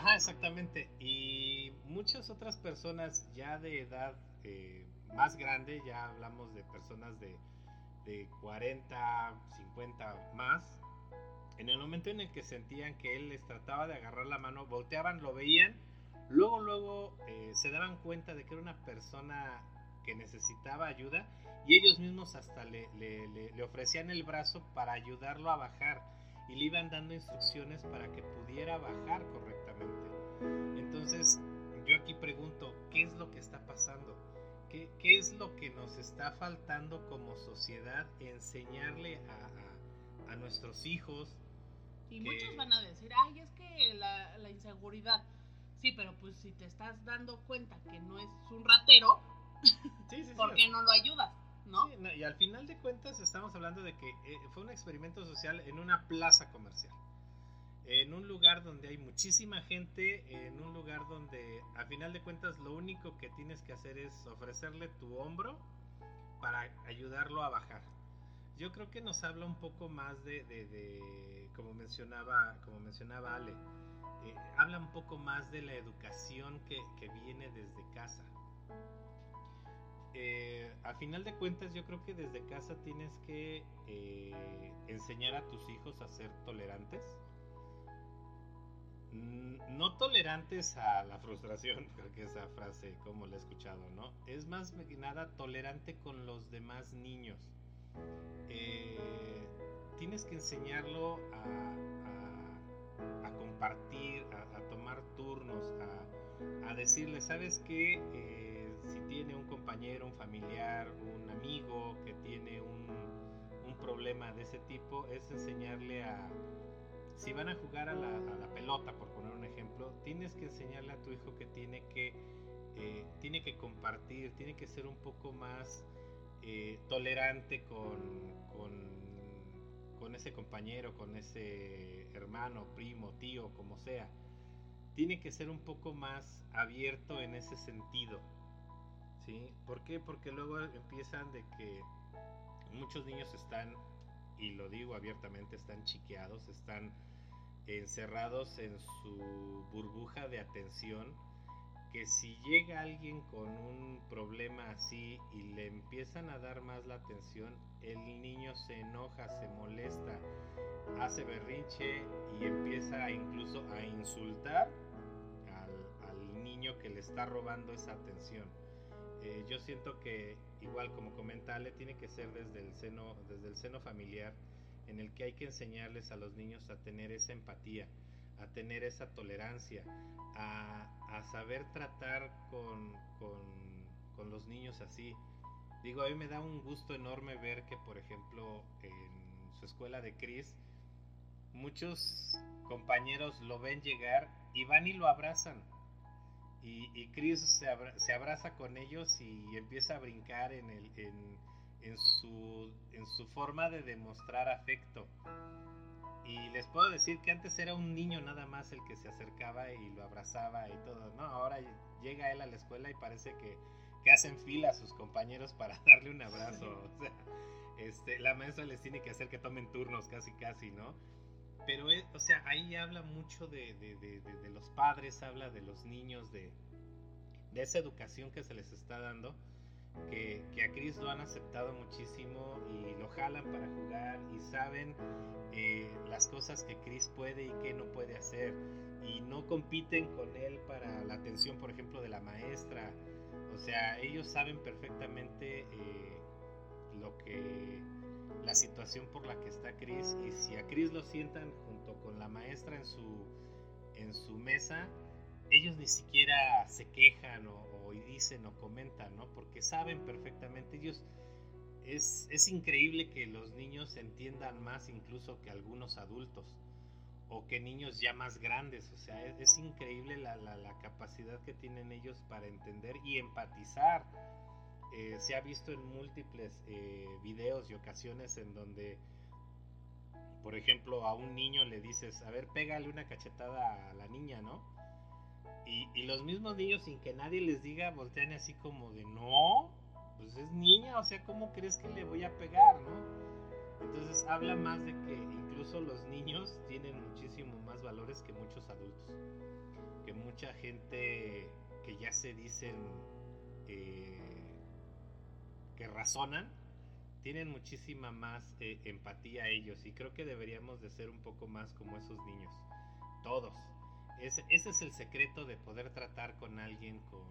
Ajá, exactamente. Y muchas otras personas ya de edad eh, más grande, ya hablamos de personas de, de 40, 50 más, en el momento en el que sentían que él les trataba de agarrar la mano, volteaban, lo veían, luego, luego eh, se daban cuenta de que era una persona que necesitaba ayuda y ellos mismos hasta le, le, le ofrecían el brazo para ayudarlo a bajar y le iban dando instrucciones para que pudiera bajar correctamente. Entonces, yo aquí pregunto, ¿qué es lo que está pasando? ¿Qué, qué es lo que nos está faltando como sociedad enseñarle a, a, nuestros hijos? Y muchos van a decir, ay, es que la, la inseguridad. Sí, pero pues si te estás dando cuenta que no es un ratero, ¿por qué no lo ayudas? y al final de cuentas estamos hablando de que eh, fue un experimento social en una plaza comercial. En un lugar donde hay muchísima gente, en un lugar donde a final de cuentas lo único que tienes que hacer es ofrecerle tu hombro para ayudarlo a bajar. Yo creo que nos habla un poco más de, como mencionaba, como mencionaba Ale, eh, habla un poco más de la educación que, que viene desde casa eh, a final de cuentas yo creo que desde casa tienes que eh, enseñar a tus hijos a ser tolerantes. No tolerantes a la frustración, creo que esa frase como la he escuchado, ¿no? Es más que nada tolerante con los demás niños. Eh, tienes que enseñarlo a, compartir, a, tomar turnos, a, decirle, ¿sabes qué? si tiene un compañero, un familiar, un amigo que tiene un, problema de ese tipo, es enseñarle a, si van a jugar a la, pelota, por poner un ejemplo, tienes que enseñarle a tu hijo que tiene que, eh, tiene que compartir, tiene que ser un poco más eh, tolerante con, con, con, ese compañero, con ese hermano, primo, tío, como sea. Tiene que ser un poco más abierto en ese sentido. ¿sí? ¿Por qué? Porque luego empiezan de que muchos niños están, y lo digo abiertamente, están chiqueados, están encerrados en su burbuja de atención que si llega alguien con un problema así y le empiezan a dar más la atención, el niño se enoja, se molesta, hace berrinche y empieza incluso a insultar al, niño que le está robando esa atención. Eh, yo siento que igual como comenta Ale, tiene que ser desde el seno, desde el seno familiar en el que hay que enseñarles a los niños a tener esa empatía, a tener esa tolerancia, a, saber tratar con, con, los niños así. Digo, a mí me da un gusto enorme ver que, por ejemplo, en su escuela de Cris, muchos compañeros lo ven llegar y van y lo abrazan. Y, y Chris se, se, abraza con ellos y empieza a brincar en, el, en, en, su, en su forma de demostrar afecto. Y les puedo decir que antes era un niño nada más el que se acercaba y lo abrazaba y todo. No, ahora llega él a la escuela y parece que, que hacen fila a sus compañeros para darle un abrazo. O sea, este, la maestra les tiene que hacer que tomen turnos casi casi, ¿no? Pero, o sea, ahí habla mucho de, de, de, de, los padres, habla de los niños, de, esa educación que se les está dando que, a Chris lo han aceptado muchísimo y lo jalan para jugar y saben eh, las cosas que Chris puede y que no puede hacer y no compiten con él para la atención, por ejemplo, de la maestra. O sea, ellos saben perfectamente eh, lo que la situación por la que está Chris y si a Chris lo sientan junto con la maestra en su en su mesa, ellos ni siquiera se quejan o, dicen o comentan, ¿no? Porque saben perfectamente, ellos, es, es, increíble que los niños entiendan más incluso que algunos adultos o que niños ya más grandes, o sea, es, increíble la, la, capacidad que tienen ellos para entender y empatizar. Eh, se ha visto en múltiples eh, videos y ocasiones en donde, por ejemplo, a un niño le dices, a ver, pégale una cachetada a la niña, ¿no? Y, los mismos niños, sin que nadie les diga, voltean así como de, no, pues es niña, o sea, ¿cómo crees que le voy a pegar, no? Entonces habla más de que incluso los niños tienen muchísimo más valores que muchos adultos. Que mucha gente que ya se dicen eh, que razonan, tienen muchísima más eh, empatía a ellos y creo que deberíamos de ser un poco más como esos niños, todos ese, ese es el secreto de poder tratar con alguien con,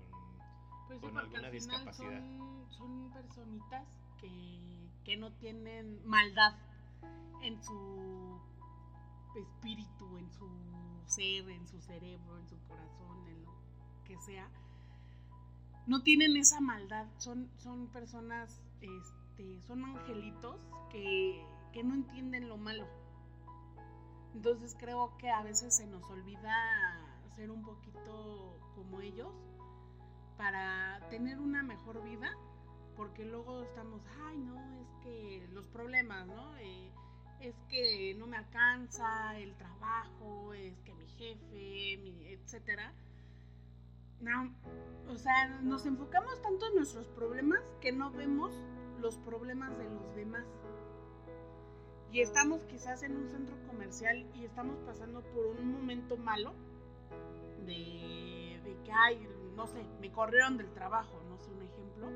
pues con alguna discapacidad. Son, son personitas que, que no tienen maldad en su espíritu, en su ser, en su cerebro, en su corazón, en lo que sea. No tienen esa maldad, son, son personas, este, son angelitos que, que no entienden lo malo entonces creo que a veces se nos olvida ser un poquito como ellos para tener una mejor vida, porque luego estamos, ay no, es que los problemas, ¿no? Eh, es que no me alcanza el trabajo, es que mi jefe, mi, etcétera. No, o sea, nos enfocamos tanto en nuestros problemas que no vemos los problemas de los demás. Y estamos quizás en un centro comercial y estamos pasando por un momento malo de, que, ay, no sé, me corrieron del trabajo, no sé, un ejemplo,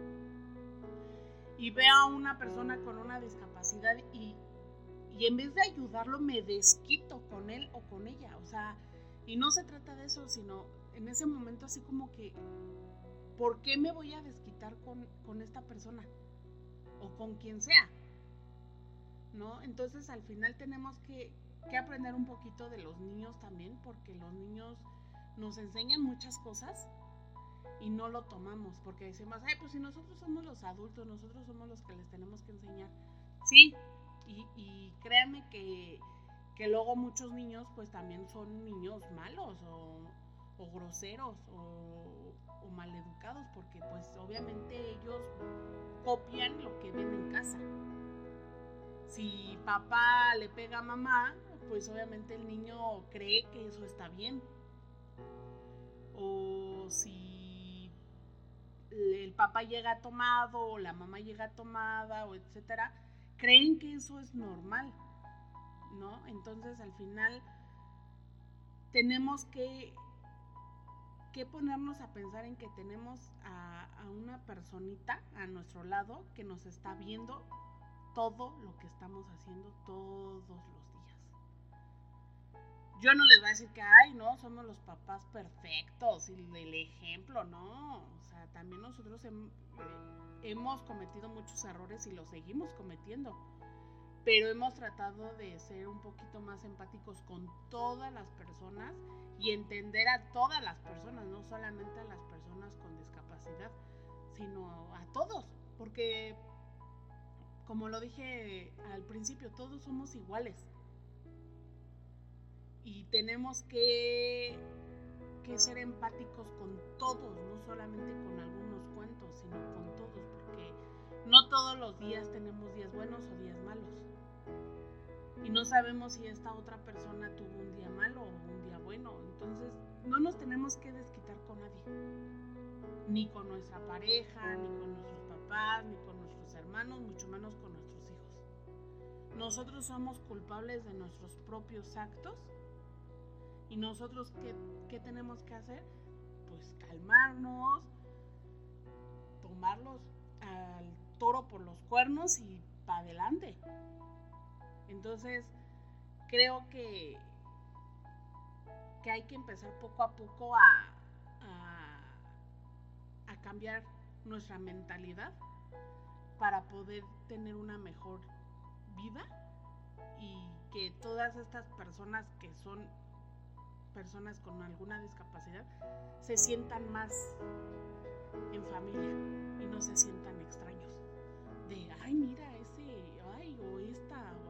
y veo a una persona con una discapacidad y, y en vez de ayudarlo me desquito con él o con ella, o sea, y no se trata de eso, sino en ese momento así como que, ¿por qué me voy a desquitar con, con esta persona? O con quien sea. ¿no? Entonces al final tenemos que, aprender un poquito de los niños también, porque los niños nos enseñan muchas cosas y no lo tomamos, porque decimos, ay, pues si nosotros somos los adultos, nosotros somos los que les tenemos que enseñar. Sí, y, créanme que, luego muchos niños pues también son niños malos o, groseros o, o maleducados, porque pues obviamente ellos copian lo que ven en casa si papá le pega a mamá, pues obviamente el niño cree que eso está bien. O si el papá llega tomado o la mamá llega tomada o etcétera, creen que eso es normal, ¿no? Entonces al final tenemos que, qué ponernos a pensar en que tenemos a, una personita a nuestro lado que nos está viendo todo lo que estamos haciendo todos los días. Yo no les voy a decir que, ay, no, somos los papás perfectos y el ejemplo, no. O sea, también nosotros hemos cometido muchos errores y los seguimos cometiendo. Pero hemos tratado de ser un poquito más empáticos con todas las personas y entender a todas las personas, no solamente a las personas con discapacidad, sino a todos. Porque como lo dije al principio, todos somos iguales. Y tenemos que, que ser empáticos con todos, no solamente con algunos cuentos, sino con todos, porque no todos los días tenemos días buenos o días malos. Y no sabemos si esta otra persona tuvo un día malo o un día bueno. Entonces, no nos tenemos que desquitar con nadie. Ni con nuestra pareja, ni con nuestros papás, ni con hermanos, mucho menos con nuestros hijos. Nosotros somos culpables de nuestros propios actos y nosotros ¿qué, qué tenemos que hacer? Pues calmarnos, tomarlos al toro por los cuernos y para adelante. Entonces, creo que, que hay que empezar poco a poco a, a, a cambiar nuestra mentalidad para poder tener una mejor vida y que todas estas personas que son personas con alguna discapacidad se sientan más en familia y no se sientan extraños de ay mira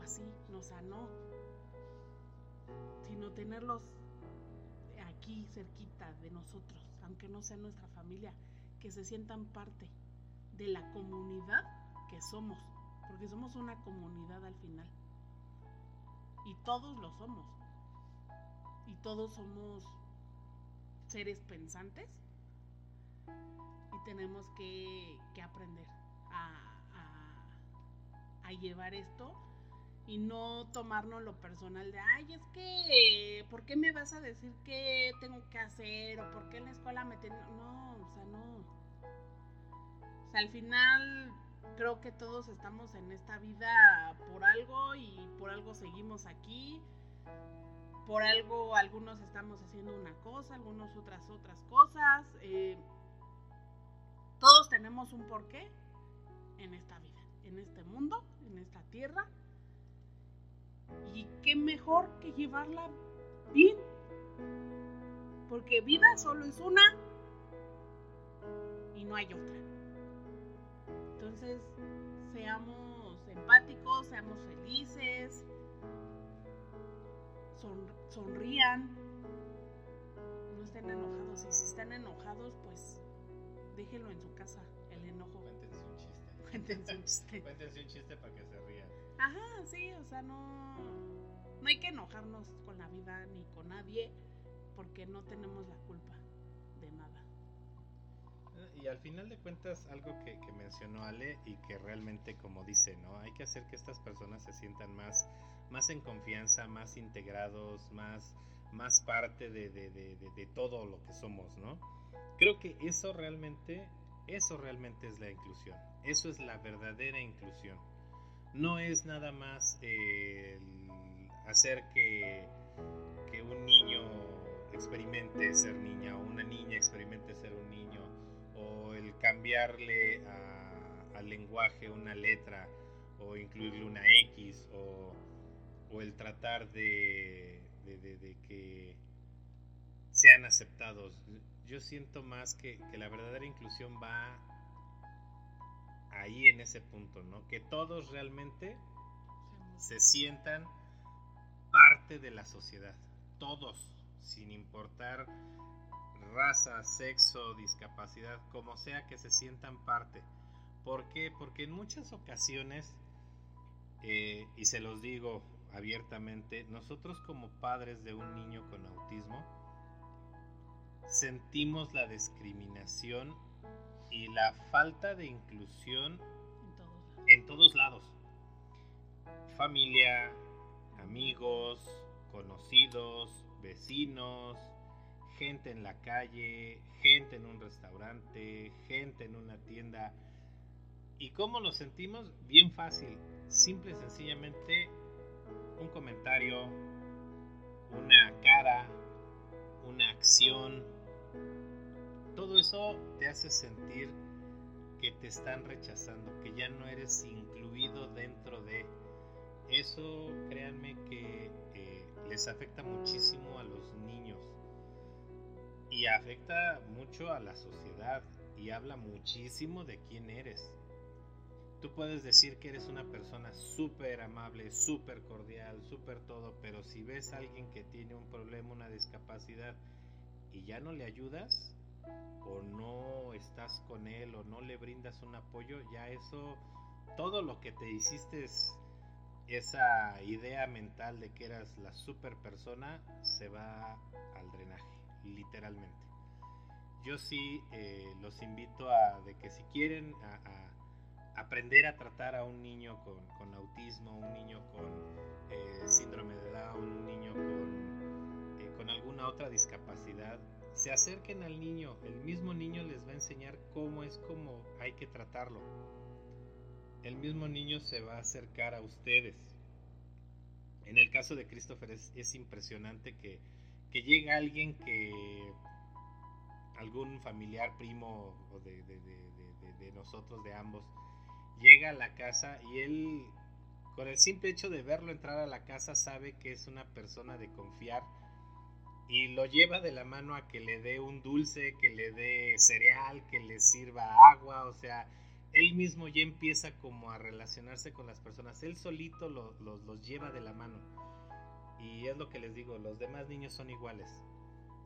así no o no sino tenerlos aquí cerquita de nosotros aunque no sea nuestra familia que se sientan parte de la comunidad que somos, porque somos una comunidad al final. Y todos lo somos. Y todos somos seres pensantes y tenemos que, aprender a, a, llevar esto y no tomarnos lo personal de, ay, es que, ¿por qué me vas a decir qué tengo que hacer? ¿O por qué en la escuela me tienen...? No, o sea, no al final creo que todos estamos en esta vida por algo y por algo seguimos aquí. Por algo algunos estamos haciendo una cosa, algunos otras otras cosas. Eh, todos tenemos un porqué en esta vida, en este mundo, en esta tierra. Y qué mejor que llevarla bien. Porque vida solo es una y no hay otra. Entonces, seamos empáticos, seamos felices, sonrían, no estén enojados. Y si están enojados, pues déjenlo en su casa, el enojo. Cuéntense un chiste. Cuéntense un chiste. para que se. Ajá, sí, o sea, no, no hay que enojarnos con la vida ni con nadie porque no tenemos la culpa y al final de cuentas, algo que, mencionó Ale y que realmente, como dice, ¿no? Hay que hacer que estas personas se sientan más, más en confianza, más integrados, más, más parte de, de, todo lo que somos, ¿no? Creo que eso realmente, eso realmente es la inclusión. Eso es la verdadera inclusión. No es nada más hacer que, que un niño experimente ser niña o una niña experimente ser un niño cambiarle al lenguaje una letra o incluirle una X o, el tratar de, que sean aceptados. Yo siento más que, la verdadera inclusión va ahí en ese punto, ¿no? Que todos realmente se sientan parte de la sociedad, todos, sin importar raza, sexo, discapacidad, como sea que se sientan parte. ¿Por qué? Porque en muchas ocasiones, eh, y se los digo abiertamente, nosotros como padres de un niño con autismo, sentimos la discriminación y la falta de inclusión en todos lados. Familia, amigos, conocidos, vecinos, gente en la calle, gente en un restaurante, gente en una tienda. ¿Y cómo lo sentimos? Bien fácil, simple y sencillamente un comentario, una cara, una acción, todo eso te hace sentir que te están rechazando, que ya no eres incluido dentro de eso, créanme que eh, les afecta muchísimo a los niños y afecta mucho a la sociedad y habla muchísimo de quién eres. Tú puedes decir que eres una persona súper amable, súper cordial, súper todo, pero si ves a alguien que tiene un problema, una discapacidad y ya no le ayudas, con él, o no le brindas un apoyo, ya eso, todo lo que te hiciste, esa idea mental de que eras la super persona, se va al drenaje, literalmente. Yo sí eh, los invito a de que si quieren a aprender a tratar a un niño con, autismo, un niño con eh, síndrome de Down, un niño con, eh, con alguna otra discapacidad, se acerquen al niño, el mismo niño les va a enseñar cómo es como hay que tratarlo. El mismo niño se va a acercar a ustedes. En el caso de Christopher es, impresionante que, que llega alguien que algún familiar, primo de, de nosotros, de ambos, llega a la casa y él, con el simple hecho de verlo entrar a la casa, sabe que es una persona de confiar y lo lleva de la mano a que le dé un dulce, que le dé cereal, que le sirva agua, o sea, él mismo ya empieza como a relacionarse con las personas, él solito los lleva de la mano. Y es lo que les digo, los demás niños son iguales.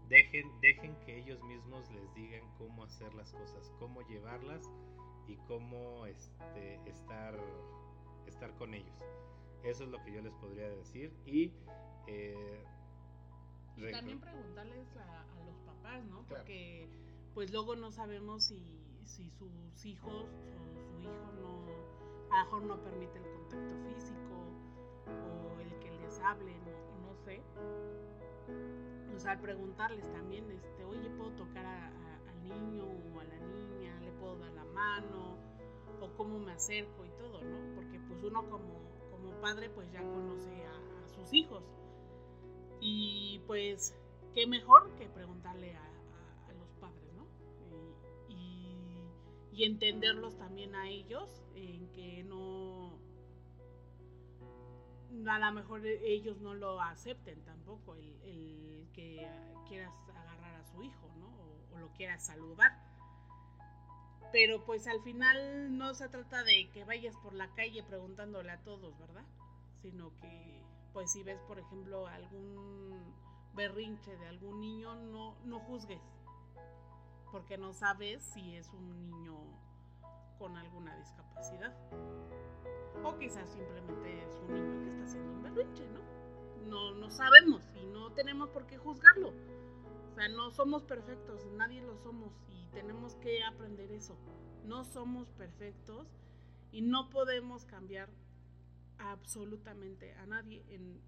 Dejen, dejen que ellos mismos les digan cómo hacer las cosas, cómo llevarlas y cómo este, estar, estar con ellos. Eso es lo que yo les podría decir. Y, eh, también preguntarles a, los papás, ¿no? Porque pues luego no sabemos si, si sus hijos o su hijo no, a lo mejor no permite el contacto físico o el que les hablen o no sé. O sea, preguntarles también, este, oye, ¿puedo tocar al niño o a la niña? ¿Le puedo dar la mano? o cómo me acerco y todo, ¿no? Porque pues uno como, como padre pues ya conoce a, sus hijos. Y pues qué mejor que preguntarle a, los padres, ¿no? Y, entenderlos también a ellos, en que no, a lo mejor ellos no lo acepten tampoco, el, el que quieras agarrar a su hijo, ¿no? O, o lo quieras saludar pero pues al final no se trata de que vayas por la calle preguntándole a todos, ¿verdad? Sino que pues si ves por ejemplo algún berrinche de algún niño, no, no juzgues, porque no sabes si es un niño con alguna discapacidad. O quizás simplemente es un niño que está haciendo un berrinche, ¿no? No, no sabemos y no tenemos por qué juzgarlo. O sea, no somos perfectos, nadie lo somos tenemos que aprender eso. No somos perfectos y no podemos cambiar absolutamente a nadie en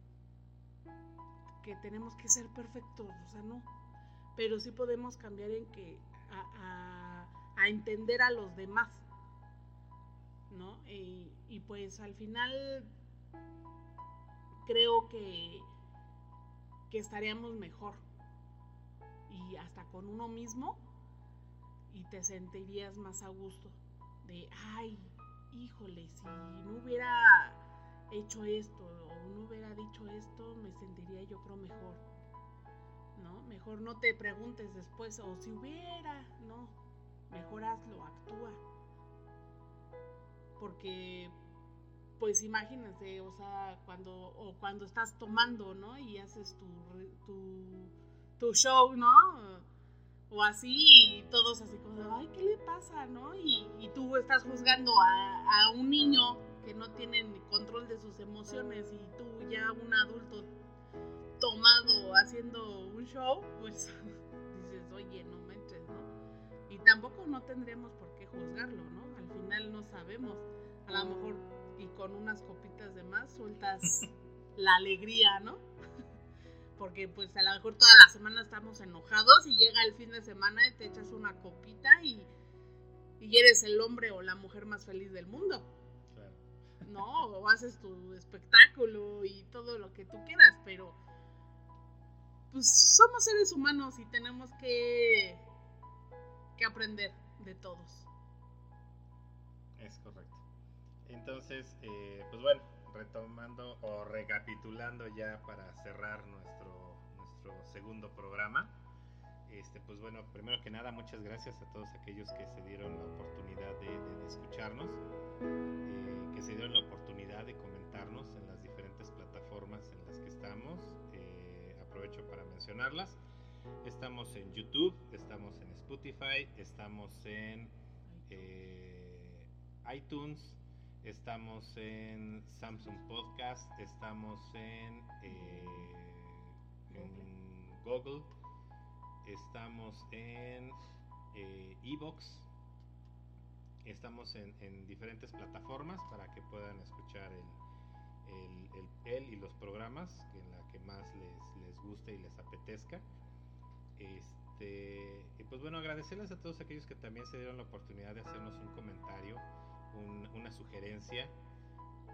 que tenemos que ser perfectos, o sea, no. Pero sí podemos cambiar en que a, entender a los demás, ¿no? Y, y pues al final creo que, que estaríamos mejor y hasta con uno mismo y te sentirías más a gusto de, ay, híjole, si no hubiera hecho esto o no hubiera dicho esto, me sentiría yo creo mejor. ¿No? Mejor no te preguntes después, o si hubiera, no, mejor hazlo, actúa. Porque, pues imagínate, o sea, cuando, o cuando estás tomando, ¿no? Y haces tu, tu, tu show, ¿no? o así, y todos así como, ay, ¿qué le pasa, no? Y, tú estás juzgando a, un niño que no tiene ni control de sus emociones y tú ya un adulto tomado haciendo un show, pues dices, oye, no me entres, ¿no? Y tampoco no tendríamos por qué juzgarlo, ¿no? Al final no sabemos, a lo mejor y con unas copitas de más sueltas la alegría, ¿no? porque pues a lo mejor toda la semana estamos enojados y llega el fin de semana y te echas una copita y, y eres el hombre o la mujer más feliz del mundo. ¿No? O haces tu espectáculo y todo lo que tú quieras, pero pues somos seres humanos y tenemos que, que aprender de todos. Es correcto. Entonces, eh, pues bueno, retomando o recapitulando ya para cerrar nuestro, nuestro segundo programa. Este, pues bueno, primero que nada, muchas gracias a todos aquellos que se dieron la oportunidad de, escucharnos, eh, se dieron la oportunidad de comentarnos en las diferentes plataformas en las que estamos. Eh, aprovecho para mencionarlas. Estamos en YouTube, estamos en Spotify, estamos en eh, iTunes, Estamos en Samsung Podcast, estamos en, eh, Google, estamos en eh, Evox, estamos en, diferentes plataformas para que puedan escuchar el, el, y los programas en la que más les, les guste y les apetezca. Este, y pues bueno, agradecerles a todos aquellos que también se dieron la oportunidad de hacernos un comentario una sugerencia.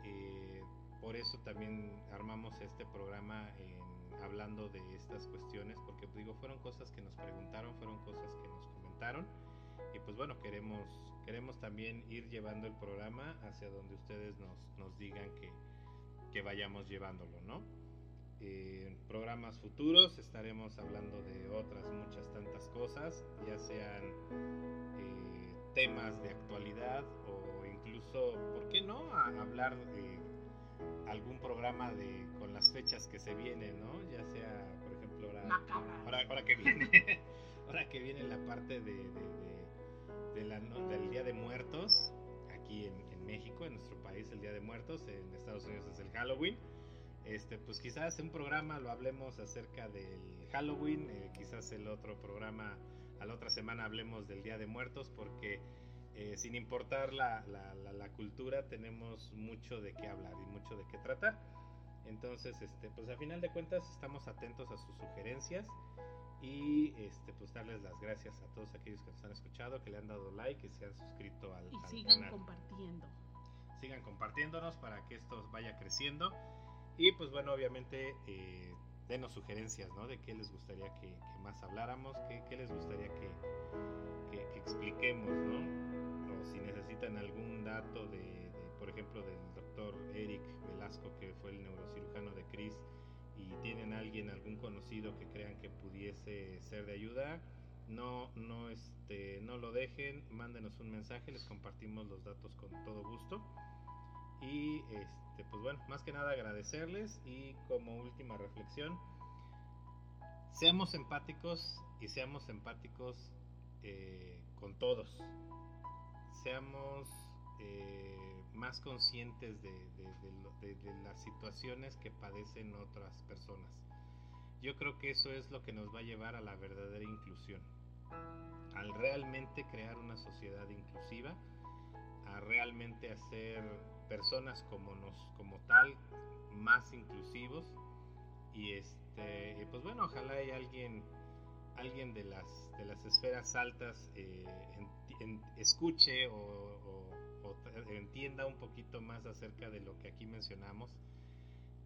Eh, por eso también armamos este programa hablando de estas cuestiones, porque digo, fueron cosas que nos preguntaron, fueron cosas que nos comentaron. Y pues bueno, queremos, queremos también ir llevando el programa hacia donde ustedes nos, nos digan que, que vayamos llevándolo, ¿no? en programas futuros estaremos hablando de otras muchas tantas cosas, ya sean eh, temas de actualidad o incluso, ¿por qué no? hablar de algún programa de con las fechas que se vienen, ¿no? Ya sea, por ejemplo, ahora, ahora, que viene, ahora que viene la parte de, del Día de Muertos, aquí en, México, en nuestro país, el Día de Muertos, en Estados Unidos es el Halloween. Este, pues quizás en un programa lo hablemos acerca del Halloween, eh, quizás el otro programa, a la otra semana hablemos del Día de Muertos, porque eh, sin importar la, la, cultura, tenemos mucho de qué hablar y mucho de qué tratar. Entonces, este, pues a final de cuentas estamos atentos a sus sugerencias y este, pues darles las gracias a todos aquellos que nos han escuchado, que le han dado like, que se han suscrito al, y sigan compartiendo. Sigan compartiéndonos para que esto vaya creciendo y pues bueno, obviamente eh, denos sugerencias, ¿no? De qué les gustaría que, más habláramos, qué, qué les gustaría que, que, que expliquemos, ¿no? si necesitan algún dato de, por ejemplo, del doctor Eric Velasco, que fue el neurocirujano de Chris, y tienen alguien, algún conocido que crean que pudiese ser de ayuda, no, no, este, no lo dejen, mándenos un mensaje, les compartimos los datos con todo gusto. Y este, pues bueno, más que nada agradecerles y como última reflexión, seamos empáticos y seamos empáticos eh, con todos seamos eh, más conscientes de, las situaciones que padecen otras personas. Yo creo que eso es lo que nos va a llevar a la verdadera inclusión, al realmente crear una sociedad inclusiva, a realmente hacer personas como nos, como tal, más inclusivos y este, pues bueno, ojalá hay alguien alguien de las, de las esferas altas eh, escuche o, entienda un poquito más acerca de lo que aquí mencionamos,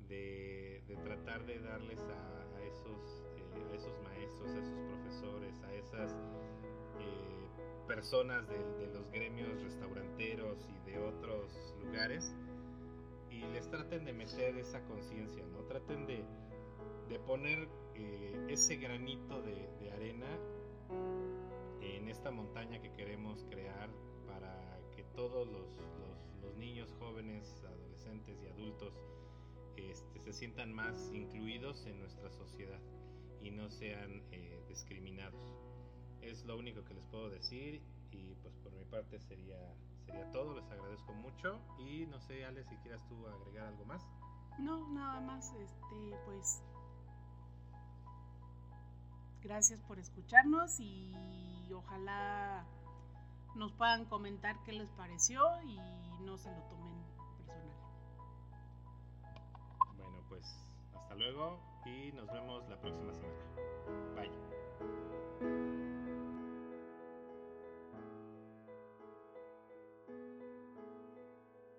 de, tratar de darles a, esos, eh, a esos maestros, a esos profesores, a esas eh, personas de, los gremios restauranteros y de otros lugares, y les traten de meter esa conciencia, ¿no? Traten de, de poner eh, ese granito de, arena en esta montaña que queremos crear todos los, niños, jóvenes, adolescentes y adultos este, se sientan más incluidos en nuestra sociedad y no sean eh, discriminados. Es lo único que les puedo decir y pues por mi parte sería, sería todo. Les agradezco mucho y no sé, Ale, si quieras tú agregar algo más. No, nada más, este, pues Gracias por escucharnos y ojalá nos puedan comentar qué les pareció y no se lo tomen personal. Bueno, pues hasta luego. y nos vemos la próxima semana. Bye.